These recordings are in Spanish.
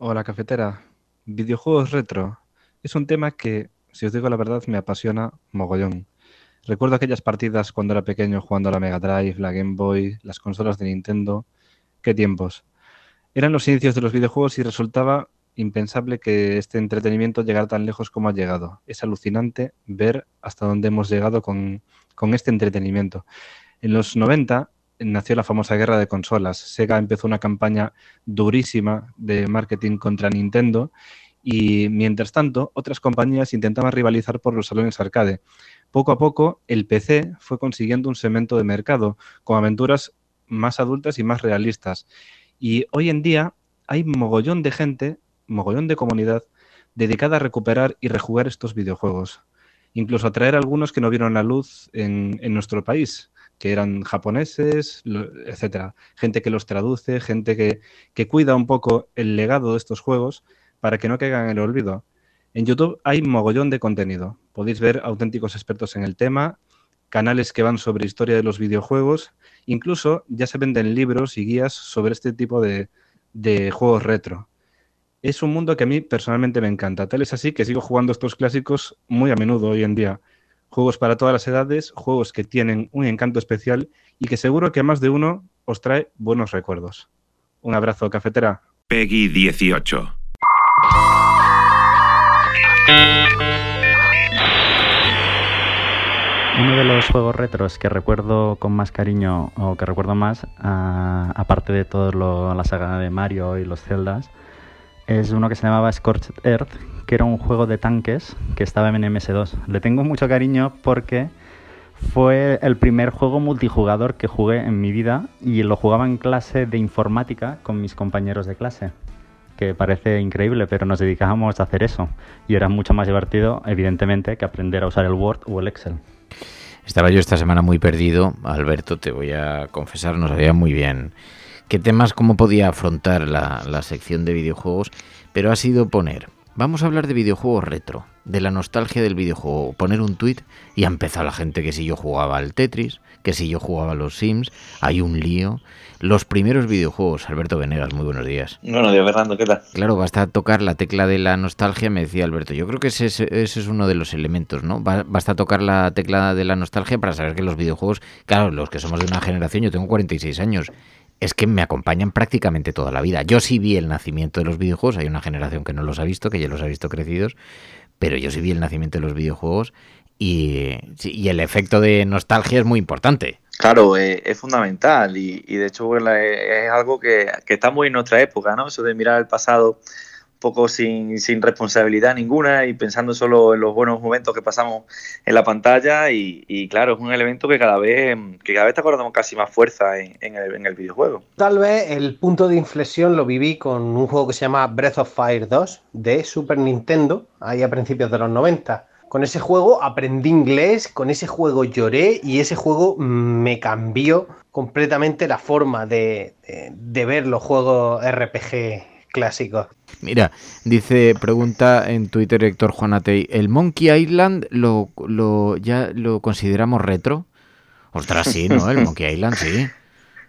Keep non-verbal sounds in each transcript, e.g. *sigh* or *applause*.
Hola cafetera. Videojuegos retro. Es un tema que, si os digo la verdad, me apasiona mogollón. Recuerdo aquellas partidas cuando era pequeño jugando a la Mega Drive, la Game Boy, las consolas de Nintendo. Qué tiempos. Eran los inicios de los videojuegos y resultaba impensable que este entretenimiento llegara tan lejos como ha llegado. Es alucinante ver hasta dónde hemos llegado con, con este entretenimiento. En los 90 nació la famosa guerra de consolas. Sega empezó una campaña durísima de marketing contra Nintendo y mientras tanto otras compañías intentaban rivalizar por los salones arcade. Poco a poco el PC fue consiguiendo un segmento de mercado con aventuras más adultas y más realistas. Y hoy en día hay mogollón de gente mogollón de comunidad dedicada a recuperar y rejugar estos videojuegos. Incluso a traer algunos que no vieron la luz en, en nuestro país, que eran japoneses, etcétera. Gente que los traduce, gente que, que cuida un poco el legado de estos juegos para que no caigan en el olvido. En YouTube hay mogollón de contenido. Podéis ver auténticos expertos en el tema, canales que van sobre historia de los videojuegos, incluso ya se venden libros y guías sobre este tipo de, de juegos retro es un mundo que a mí personalmente me encanta. Tal es así que sigo jugando estos clásicos muy a menudo hoy en día. Juegos para todas las edades, juegos que tienen un encanto especial y que seguro que a más de uno os trae buenos recuerdos. Un abrazo, cafetera. Peggy 18. Uno de los juegos retros que recuerdo con más cariño o que recuerdo más, uh, aparte de toda la saga de Mario y los Zeldas, es uno que se llamaba Scorched Earth, que era un juego de tanques que estaba en MS2. Le tengo mucho cariño porque fue el primer juego multijugador que jugué en mi vida y lo jugaba en clase de informática con mis compañeros de clase, que parece increíble, pero nos dedicábamos a hacer eso y era mucho más divertido, evidentemente, que aprender a usar el Word o el Excel. Estaba yo esta semana muy perdido, Alberto, te voy a confesar, no sabía muy bien qué temas, cómo podía afrontar la, la sección de videojuegos, pero ha sido poner, vamos a hablar de videojuegos retro, de la nostalgia del videojuego, poner un tweet y ha empezado la gente que si yo jugaba al Tetris, que si yo jugaba a los Sims, hay un lío. Los primeros videojuegos, Alberto Venegas, muy buenos días. Buenos días, Fernando, ¿qué tal? Claro, basta tocar la tecla de la nostalgia, me decía Alberto. Yo creo que ese, ese es uno de los elementos, ¿no? Basta tocar la tecla de la nostalgia para saber que los videojuegos, claro, los que somos de una generación, yo tengo 46 años, es que me acompañan prácticamente toda la vida. Yo sí vi el nacimiento de los videojuegos, hay una generación que no los ha visto, que ya los ha visto crecidos, pero yo sí vi el nacimiento de los videojuegos y, y el efecto de nostalgia es muy importante. Claro, eh, es fundamental y, y de hecho es, es algo que, que, está muy en nuestra época, ¿no? Eso de mirar el pasado poco sin, sin, responsabilidad ninguna y pensando solo en los buenos momentos que pasamos en la pantalla y, claro, es un elemento que cada vez que cada vez está acordamos casi más fuerza en, el, en, el, videojuego. Tal vez el punto de inflexión lo viví con un juego que se llama Breath of Fire 2 de Super Nintendo, ahí a principios de los 90. Con ese juego aprendí inglés, con ese juego lloré y ese juego me cambió completamente la forma de, de ver los juegos RPG clásicos. Mira, dice, pregunta en Twitter Héctor Juanatey, ¿el Monkey Island lo, lo, ya lo consideramos retro? Ostras, sí, ¿no? El Monkey Island, sí.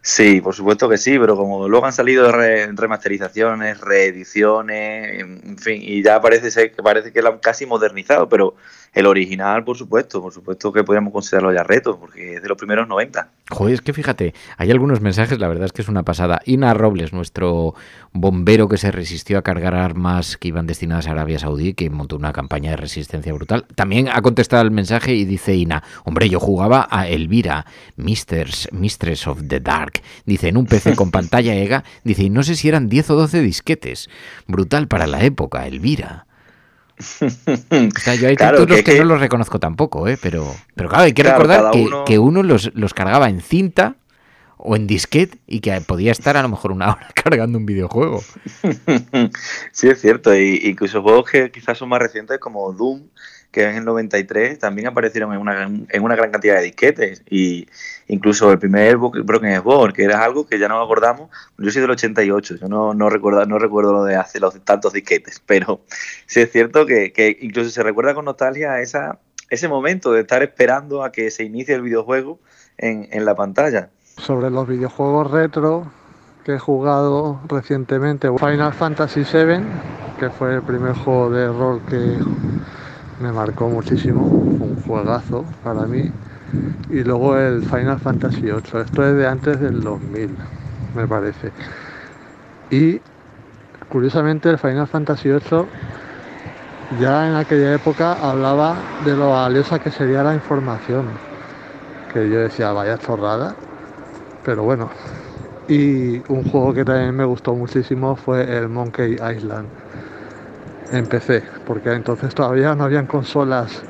Sí, por supuesto que sí, pero como luego han salido re remasterizaciones, reediciones, en fin, y ya parece ser que parece que lo han casi modernizado, pero el original, por supuesto, por supuesto que podríamos considerarlo ya reto, porque es de los primeros 90. Joder, es que fíjate, hay algunos mensajes, la verdad es que es una pasada. Ina Robles, nuestro bombero que se resistió a cargar armas que iban destinadas a Arabia Saudí, que montó una campaña de resistencia brutal, también ha contestado el mensaje y dice Ina, hombre, yo jugaba a Elvira, Mistress, Mistress of the Dark, dice, en un PC *laughs* con pantalla EGA, dice, y no sé si eran 10 o 12 disquetes. Brutal para la época, Elvira. *laughs* O sea, yo hay Claro, títulos que- que, que- no los reconozco tampoco, ¿eh? pero, pero claro, hay que Claro, recordar que uno- que uno los, los cargaba en cinta o en disquete y que podía estar a lo mejor una hora *laughs* cargando un videojuego. *laughs* sí, es cierto. Y incluso juegos que quizás son más recientes, como Doom, que es en el 93, también aparecieron en una, en una gran cantidad de disquetes. Y incluso el primer Broken Sword, que era algo que ya no acordamos. Yo soy del 88, yo no, no, recuerdo, no recuerdo lo de hace los tantos disquetes. *laughs* Pero sí es cierto que, que incluso se recuerda con nostalgia esa, ese momento de estar esperando a que se inicie el videojuego en, en la pantalla. Sobre los videojuegos retro que he jugado recientemente. Final Fantasy VII, que fue el primer juego de rol que me marcó muchísimo, un juegazo para mí. Y luego el Final Fantasy VIII, esto es de antes del 2000, me parece. Y curiosamente el Final Fantasy VIII ya en aquella época hablaba de lo valiosa que sería la información. Que yo decía, vaya chorrada, pero bueno. Y un juego que también me gustó muchísimo fue el Monkey Island en PC, porque entonces todavía no habían consolas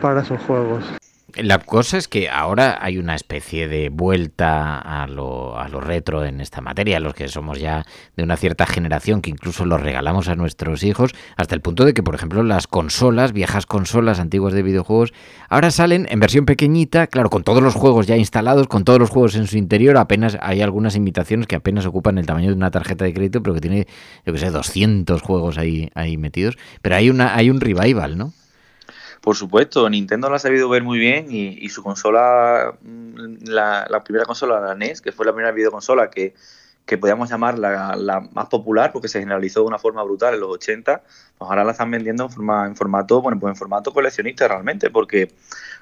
para esos juegos. La cosa es que ahora hay una especie de vuelta a lo, a lo retro en esta materia, los que somos ya de una cierta generación que incluso los regalamos a nuestros hijos, hasta el punto de que, por ejemplo, las consolas, viejas consolas antiguas de videojuegos, ahora salen en versión pequeñita, claro, con todos los juegos ya instalados, con todos los juegos en su interior, apenas hay algunas imitaciones que apenas ocupan el tamaño de una tarjeta de crédito, pero que tiene, yo que sé, 200 juegos ahí, ahí metidos, pero hay, una, hay un revival, ¿no? Por supuesto, Nintendo lo ha sabido ver muy bien y, y su consola, mm, la, la primera consola, la NES, que fue la primera videoconsola que, que podíamos llamar la, la más popular porque se generalizó de una forma brutal en los 80, pues ahora la están vendiendo en, forma, en formato, bueno, pues en formato coleccionista realmente, porque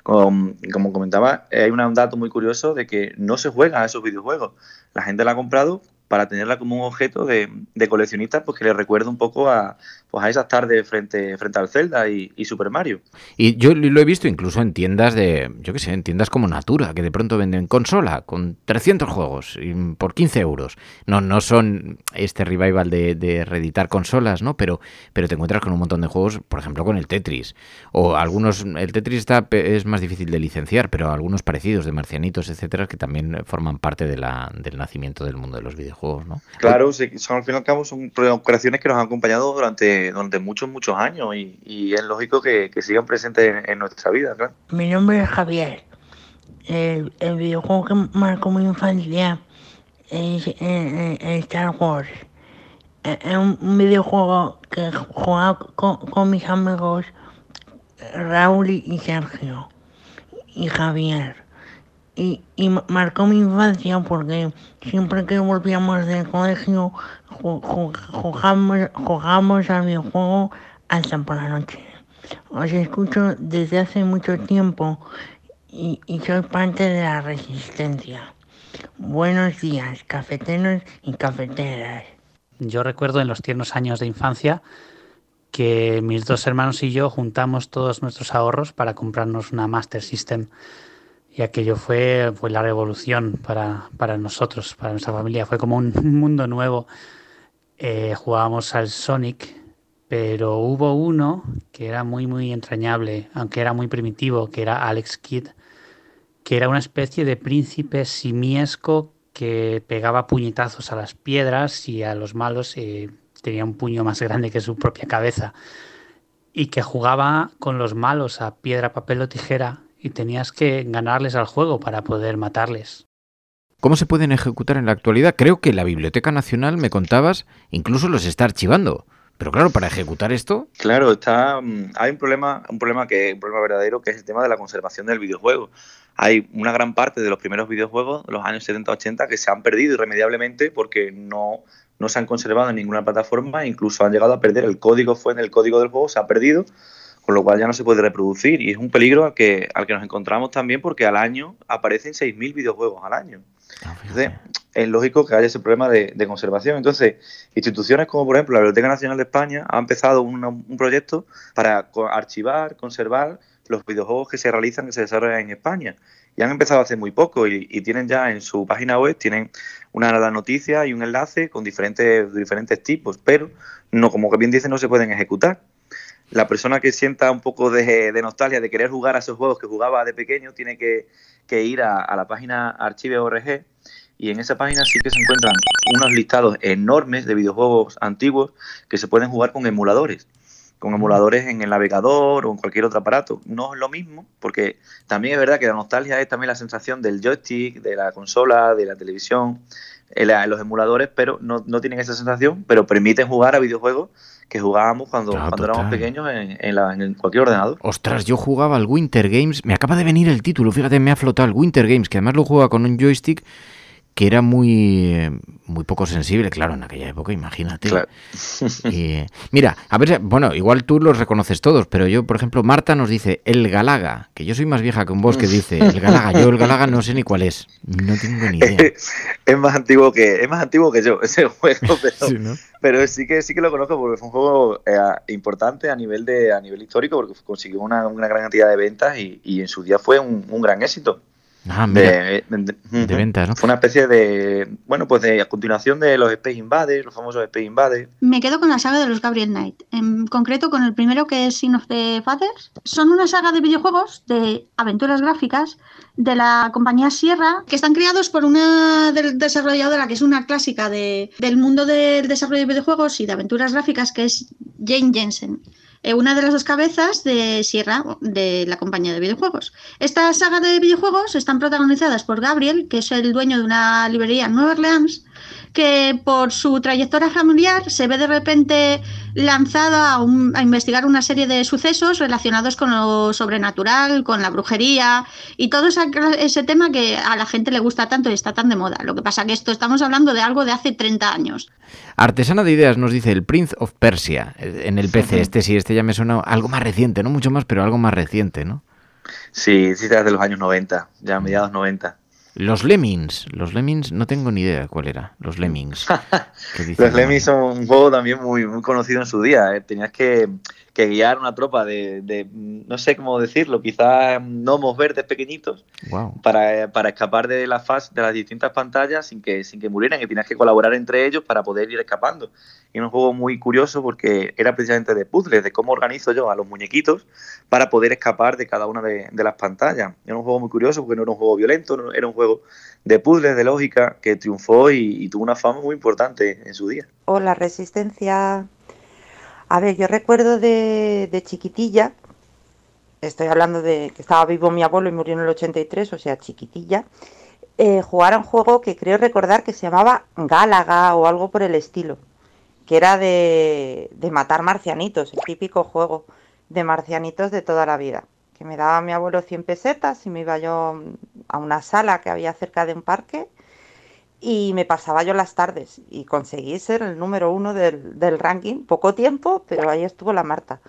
como, como comentaba, eh, hay un dato muy curioso de que no se juega a esos videojuegos. La gente la ha comprado para tenerla como un objeto de, de coleccionista, pues que le recuerda un poco a, pues a esas tardes frente, frente al Zelda y, Super Mario. Y yo lo he visto incluso en tiendas de, yo qué sé, en tiendas como Natura, que de pronto venden consola con 300 juegos por 15 euros. No, no son este revival de, reeditar consolas, ¿no? Pero, pero te encuentras con un montón de juegos, por ejemplo, con el Tetris. O algunos, el Tetris está, es más difícil de licenciar, pero algunos parecidos de marcianitos, etcétera, que también forman parte del nacimiento del mundo de los videojuegos, ¿no? Claro, sí, son, al fin y al cabo son creaciones que nos han acompañado durante, durante muchos, muchos años y, y es lógico que, que sigan presentes en, en nuestra vida, claro. Mi nombre es Javier. El, el videojuego que marcó mi infancia es Star Wars. Es un videojuego que jugaba con, con mis amigos Raúl y Sergio y Javier. Y, y ma- marcó mi infancia porque siempre que volvíamos del colegio ju- ju- jugamos, jugamos al videojuego hasta por la noche. Os escucho desde hace mucho tiempo y, y soy parte de la resistencia. Buenos días, cafeteros y cafeteras. Yo recuerdo en los tiernos años de infancia que mis dos hermanos y yo juntamos todos nuestros ahorros para comprarnos una Master System. Y aquello fue, la revolución para, para nosotros, para nuestra familia. Fue como un *laughs* mundo nuevo. Eh, jugábamos al Sonic, pero hubo uno que era muy, muy entrañable, aunque era muy primitivo, que era Alex Kidd, que era una especie de príncipe simiesco que pegaba puñetazos a las piedras y a los malos eh, tenía un puño más grande que su propia cabeza y que jugaba con los malos a piedra, papel o tijera y tenías que ganarles al juego para poder matarles. ¿Cómo se pueden ejecutar en la actualidad? Creo que la Biblioteca Nacional, me contabas, incluso los está archivando. Pero claro, para ejecutar esto, Claro, está, mm, hay un problema, un problema que un problema verdadero que es el tema de la conservación del videojuego. Hay una gran parte de los primeros videojuegos de los años 70-80 que se han perdido irremediablemente porque no, no se han conservado en ninguna plataforma, incluso han llegado a perder el código, fue en el código del juego, se ha perdido con lo cual ya no se puede reproducir y es un peligro al que, al que nos encontramos también porque al año aparecen 6.000 videojuegos al año. Entonces, es lógico que haya ese problema de, de, conservación. Entonces, instituciones como por ejemplo la Biblioteca Nacional de España ha empezado un, un proyecto para archivar, conservar los videojuegos que se realizan, que se desarrollan en España. Y han empezado hace muy poco y, y tienen ya en su página web, tienen una noticia y un enlace con diferentes, diferentes tipos, pero no, como bien dice, no se pueden ejecutar. La persona que sienta un poco de, nostalgia de querer jugar a esos juegos que jugaba de pequeño tiene que, ir a, la página archive.org y en esa página sí que se encuentran unos listados enormes de videojuegos antiguos que se pueden jugar con emuladores con emuladores en el navegador o en cualquier otro aparato. No es lo mismo, porque también es verdad que la nostalgia es también la sensación del joystick, de la consola, de la televisión, en, en los emuladores, pero no, no, tienen esa sensación, pero permiten jugar a videojuegos que jugábamos cuando, claro, cuando éramos pequeños en, en, la, en, cualquier ordenador. Ostras, yo jugaba al Winter Games, me acaba de venir el título, fíjate, me ha flotado el Winter Games, que además lo jugaba con un joystick que era muy, muy poco sensible, claro, en aquella época, imagínate. Claro. Y, mira, a ver, bueno, igual tú los reconoces todos, pero yo, por ejemplo, Marta nos dice el Galaga, que yo soy más vieja que un vos que dice el Galaga. Yo el Galaga no sé ni cuál es, no tengo ni idea. *laughs* es más antiguo que es más antiguo que yo ese *laughs* juego, pero *laughs* sí, ¿no? pero sí que sí que lo conozco porque fue un juego eh, importante a nivel de a nivel histórico porque consiguió una, una gran cantidad de ventas y, y en su día fue un, un gran éxito. Ah, de, de, de, de, ventas, ¿no? Fue una especie de, bueno, pues de a continuación de los Space Invaders, los famosos Space Invaders. Me quedo con la saga de los Gabriel Knight, en concreto con el primero que es Sin of the Fathers. Son una saga de videojuegos de aventuras gráficas de la compañía Sierra, que están creados por una desarrolladora que es una clásica de, del mundo del desarrollo de videojuegos y de aventuras gráficas, que es Jane Jensen una de las dos cabezas de Sierra, de la compañía de videojuegos. Esta saga de videojuegos están protagonizadas por Gabriel, que es el dueño de una librería en Nueva Orleans, que por su trayectoria familiar se ve de repente lanzado a, un, a, investigar una serie de sucesos relacionados con lo sobrenatural, con la brujería y todo ese, ese, tema que a la gente le gusta tanto y está tan de moda. Lo que pasa que esto estamos hablando de algo de hace 30 años. Artesana de ideas nos dice el Prince of Persia en el PC. Este sí, este ya me suena algo más reciente, no mucho más, pero algo más reciente, ¿no? Sí, sí, desde los años 90, ya mediados 90. Los Lemmings, los Lemmings, no tengo ni idea cuál era, los Lemmings. *laughs* los Lemmings son un juego también muy, muy conocido en su día. ¿eh? Tenías que, que, guiar una tropa de, de, no sé cómo decirlo, quizás gnomos verdes pequeñitos wow. para, para, escapar de la fase de las distintas pantallas sin que, sin que murieran, que tenías que colaborar entre ellos para poder ir escapando. Y era un juego muy curioso porque era precisamente de puzzles, de cómo organizo yo a los muñequitos para poder escapar de cada una de, de las pantallas. Era un juego muy curioso porque no era un juego violento, no, era un juego de puzzles, de lógica, que triunfó y, y tuvo una fama muy importante en su día. Hola, Resistencia. A ver, yo recuerdo de, de, chiquitilla, estoy hablando de que estaba vivo mi abuelo y murió en el 83, o sea, chiquitilla, eh, jugar a un juego que creo recordar que se llamaba Gálaga o algo por el estilo, que era de, de matar marcianitos, el típico juego de marcianitos de toda la vida que me daba mi abuelo 100 pesetas y me iba yo a una sala que había cerca de un parque y me pasaba yo las tardes y conseguí ser el número uno del, del ranking, poco tiempo, pero ahí estuvo la Marta.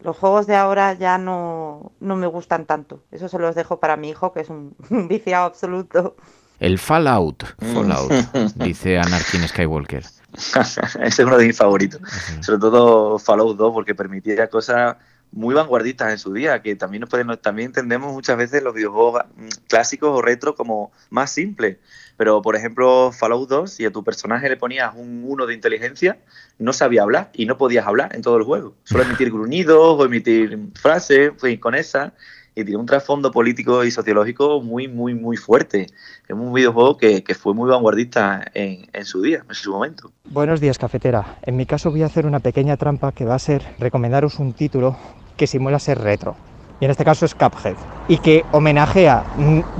Los juegos de ahora ya no, no me gustan tanto, eso se los dejo para mi hijo que es un, *laughs* un viciado absoluto. El Fallout, Fallout, *laughs* dice Anakin Skywalker. *laughs* Ese es uno de mis favoritos, sobre todo Fallout 2 porque permitía cosas muy vanguardistas en su día, que también nos pueden, también entendemos muchas veces los videojuegos clásicos o retro como más simples. Pero, por ejemplo, Fallout 2, si a tu personaje le ponías un 1 de inteligencia, no sabía hablar y no podías hablar en todo el juego. Solo emitir *laughs* gruñidos o emitir frases, pues con esa. Y tiene un trasfondo político y sociológico muy, muy, muy fuerte. Es un videojuego que, que fue muy vanguardista en, en, su día, en su momento. Buenos días, cafetera. En mi caso voy a hacer una pequeña trampa que va a ser recomendaros un título que simula ser retro. Y en este caso es Cuphead. Y que homenajea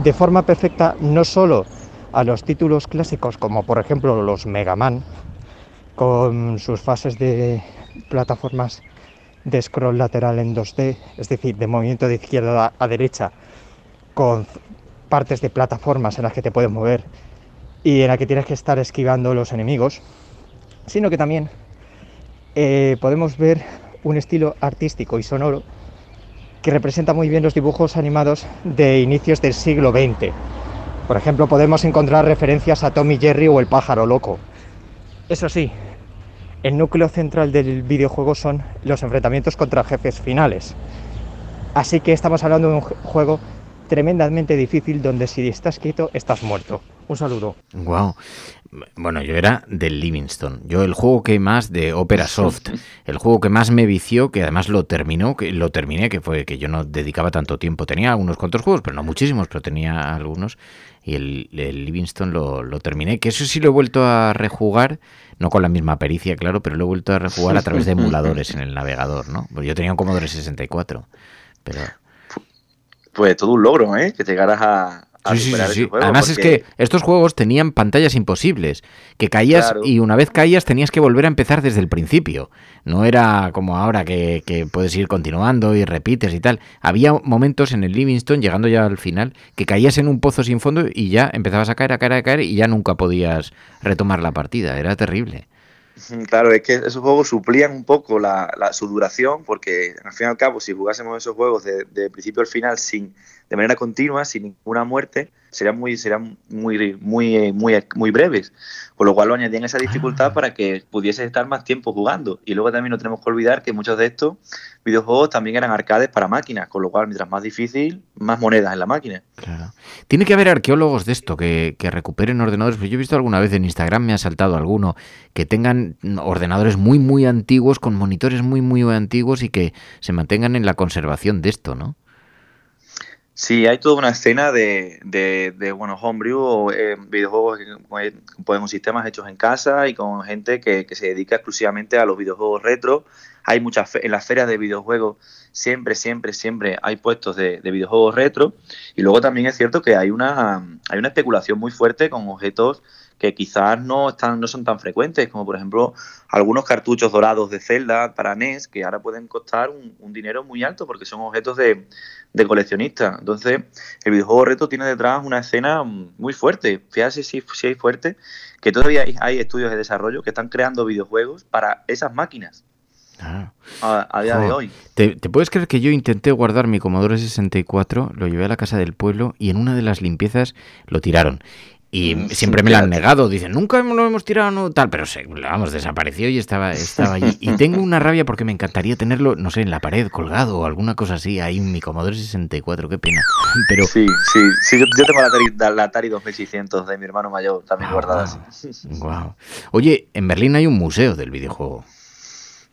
de forma perfecta no solo a los títulos clásicos como por ejemplo los Mega Man, con sus fases de plataformas de scroll lateral en 2D, es decir, de movimiento de izquierda a derecha, con partes de plataformas en las que te puedes mover y en las que tienes que estar esquivando los enemigos, sino que también eh, podemos ver un estilo artístico y sonoro que representa muy bien los dibujos animados de inicios del siglo XX. Por ejemplo, podemos encontrar referencias a Tommy Jerry o el pájaro loco. Eso sí, el núcleo central del videojuego son los enfrentamientos contra jefes finales. Así que estamos hablando de un juego tremendamente difícil donde si estás quieto estás muerto. Un saludo. Wow. Bueno, yo era del Livingston. Yo el juego que más de Opera Soft, el juego que más me vició, que además lo terminó, que lo terminé, que fue que yo no dedicaba tanto tiempo. Tenía unos cuantos juegos, pero no muchísimos, pero tenía algunos. Y el, el Livingston lo, lo terminé, que eso sí lo he vuelto a rejugar, no con la misma pericia, claro, pero lo he vuelto a rejugar a través de emuladores en el navegador, ¿no? Pues yo tenía un Commodore 64, pero... Pues todo un logro, ¿eh? Que llegaras a, a Sí, sí, sí, juego, Además es que estos juegos tenían pantallas imposibles, que caías Claro. y una vez caías tenías que volver a empezar desde el principio. No era como ahora que, que puedes ir continuando y repites y tal. Había momentos en el Livingston, llegando ya al final, que caías en un pozo sin fondo y ya empezabas a caer, a caer, a caer y ya nunca podías retomar la partida. Era terrible. Claro, es que esos juegos suplían un poco la, la- su duración, porque al fin y al cabo, si jugásemos esos juegos de, de principio al final sin de manera continua, sin ninguna muerte, serían muy, serían muy, muy, eh, muy, muy breves. Con lo cual lo añadían esa dificultad para que pudiese estar más tiempo jugando. Y luego también no tenemos que olvidar que muchos de estos videojuegos también eran arcades para máquinas, con lo cual mientras más difícil, más monedas en la máquina. Tiene que haber arqueólogos de esto que, que recuperen ordenadores. Pues yo he visto alguna vez en Instagram, me ha saltado alguno, que tengan ordenadores muy, muy antiguos, con monitores muy, muy antiguos y que se mantengan en la conservación de esto, ¿no? Sí, hay toda una escena de, de, de bueno, homebrew o eh, videojuegos con sistemas hechos en casa y con gente que, que se dedica exclusivamente a los videojuegos retro. Hay muchas en las ferias de videojuegos siempre, siempre, siempre hay puestos de, de videojuegos retro y luego también es cierto que hay una hay una especulación muy fuerte con objetos que quizás no están no son tan frecuentes como por ejemplo algunos cartuchos dorados de Zelda para NES que ahora pueden costar un, un dinero muy alto porque son objetos de, de coleccionista. Entonces, el videojuego retro tiene detrás una escena muy fuerte. Fíjate si, si hay fuerte, que todavía hay, hay estudios de desarrollo que están creando videojuegos para esas máquinas a, a día de hoy. ¿Te, te puedes creer que yo intenté guardar mi Commodore 64, lo llevé a la casa del pueblo y en una de las limpiezas lo tiraron? Y Mm, siempre me lo han negado, dicen, nunca lo hemos tirado, no, tal, pero se, vamos, desapareció y estaba, estaba allí. Y tengo una rabia porque me encantaría tenerlo, no sé, en la pared colgado o alguna cosa así, ahí en mi Commodore 64, qué pena. *laughs* Pero Sí, sí, sí, yo, yo tengo la Atari, la Atari 2600 de mi hermano mayor también guardada. Wow. Oye, en Berlín hay un museo del videojuego.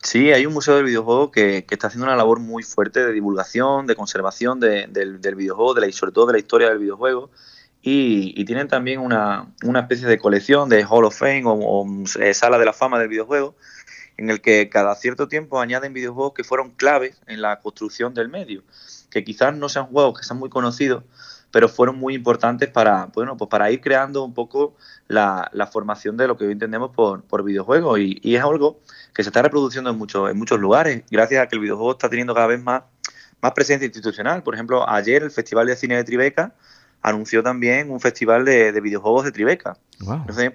Sí, hay un museo del videojuego que, que está haciendo una labor muy fuerte de divulgación, de conservación de- del, del videojuego, de la, y sobre todo de la historia del videojuego. Y, y tienen también una, una especie de colección de Hall of Fame o, eh, sala de la fama del videojuego, en el que cada cierto tiempo añaden videojuegos que fueron claves en la construcción del medio, que quizás no sean juegos que sean muy conocidos, pero fueron muy importantes para, bueno, pues para ir creando un poco la, la formación de lo que hoy entendemos por, por videojuegos. Y, y es algo que se está reproduciendo en muchos, en muchos lugares, gracias a que el videojuego está teniendo cada vez más, más presencia institucional. Por ejemplo, ayer el Festival de Cine de Tribeca anunció también un festival de, de videojuegos de Tribeca. Entonces,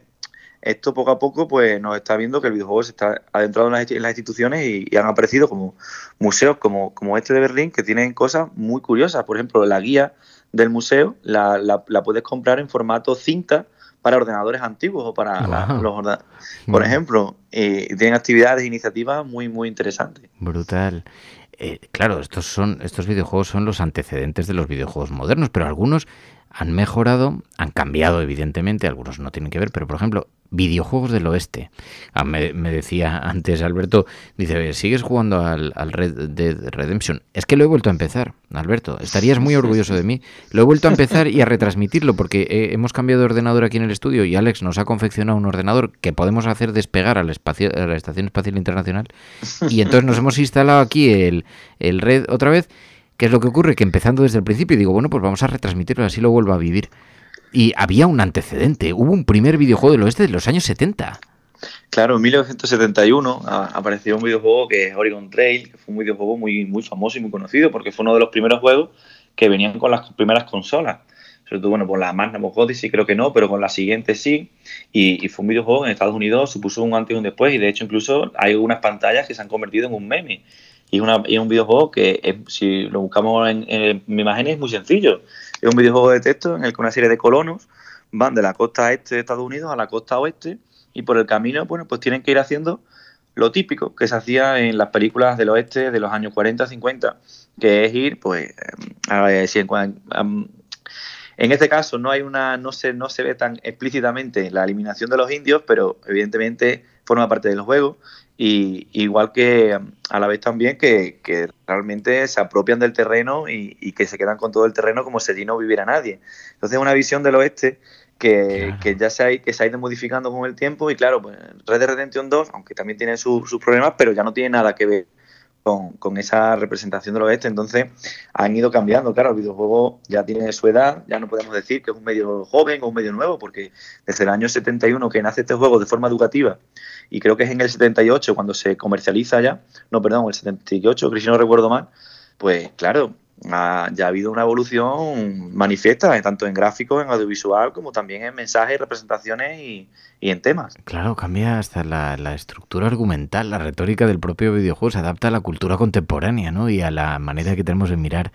esto poco a poco pues nos está viendo que el videojuego se está adentrado en las, en las instituciones y, y han aparecido como museos como, como este de Berlín que tienen cosas muy curiosas. Por ejemplo, la guía del museo la, la- la puedes comprar en formato cinta para ordenadores antiguos o para la- los ordenadores. Por ejemplo, eh, tienen actividades e iniciativas muy, muy interesantes. Brutal. Eh, claro, estos son estos videojuegos son los antecedentes de los videojuegos modernos, pero algunos han mejorado, han cambiado evidentemente, algunos no tienen que ver, pero por ejemplo, videojuegos del oeste. Ah, me, me decía antes Alberto, dice, ¿sigues jugando al, al Red Dead Redemption? Es que lo he vuelto a empezar, Alberto. Estarías muy orgulloso de mí. Lo he vuelto a empezar y a retransmitirlo porque eh, hemos cambiado de ordenador aquí en el estudio y Alex nos ha confeccionado un ordenador que podemos hacer despegar al espacio, a la Estación Espacial Internacional. Y entonces nos hemos instalado aquí el, el Red otra vez. ¿Qué es lo que ocurre? Que empezando desde el principio digo, bueno, pues vamos a retransmitirlo, así lo vuelvo a vivir. Y había un antecedente, hubo un primer videojuego del oeste de los años 70. Claro, en 1971 a- apareció un videojuego que es Oregon Trail, que fue un videojuego muy, muy famoso y muy conocido porque fue uno de los primeros juegos que venían con las primeras consolas. Sobre todo, bueno, por la Magnum Odyssey creo que no, pero con la siguiente sí. Y, fue un videojuego en Estados Unidos supuso un antes y un después. Y de hecho, incluso hay unas pantallas que se han convertido en un meme. Y, una, y es un videojuego que, si lo buscamos en, en mi imagen, es muy sencillo. Es un videojuego de texto en el que una serie de colonos van de la costa este de Estados Unidos a la costa oeste y por el camino, bueno, pues tienen que ir haciendo lo típico que se hacía en las películas del oeste de los años 40, 50, que es ir, pues, a ver, si en, en este caso no hay una, no se, no se ve tan explícitamente la eliminación de los indios, pero evidentemente forma parte del juego. Y igual que a la vez también que, realmente se apropian del terreno y, que se quedan con todo el terreno como si allí no viviera nadie. Entonces una visión del oeste que, ya se ha, que se ha ido modificando con el tiempo y claro, pues Red Dead Redemption 2, aunque también tiene sus problemas, pero ya no tiene nada que ver con, esa representación del oeste. Entonces han ido cambiando. Claro, el videojuego ya tiene su edad, ya no podemos decir que es un medio joven o un medio nuevo, porque desde el año 71 que nace este juego de forma educativa, y creo que es en el 78 cuando se comercializa ya, no, perdón, el 78, que si no recuerdo mal, pues claro, ya ha habido una evolución manifiesta, tanto en gráficos, en audiovisual, como también en mensajes, representaciones y, en temas. Claro, cambia hasta la, estructura argumental, la retórica del propio videojuego, se adapta a la cultura contemporánea ¿no? y a la manera que tenemos de mirar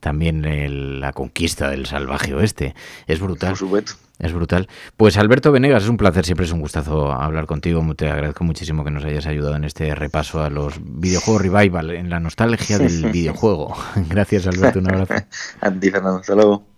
también la conquista del salvaje oeste. Es brutal. Por supuesto. Es brutal. Pues Alberto Venegas, es un placer, siempre es un gustazo hablar contigo. Te agradezco muchísimo que nos hayas ayudado en este repaso a los videojuegos revival, en la nostalgia del *laughs* videojuego. Gracias Alberto, un abrazo. *laughs* a ti Fernando, hasta luego.